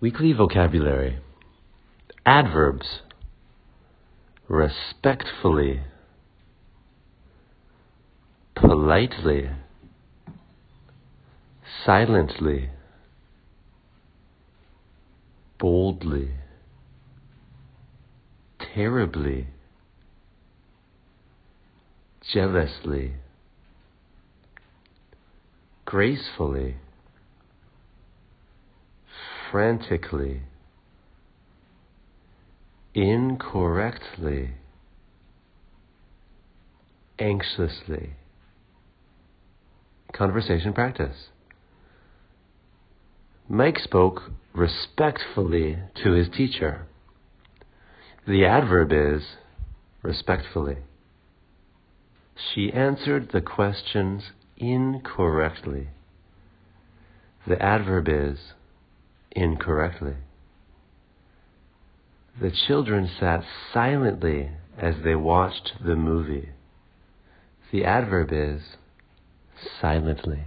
Weekly vocabulary. Adverbs. Respectfully. Politely. Silently. Boldly. Terribly. Jealously. Gracefully frantically, incorrectly, anxiously. Conversation practice. Mike spoke respectfully to his teacher. The adverb is respectfully. She answered the questions incorrectly. The adverb is incorrectly. The children sat silently as they watched the movie. The adverb is silently.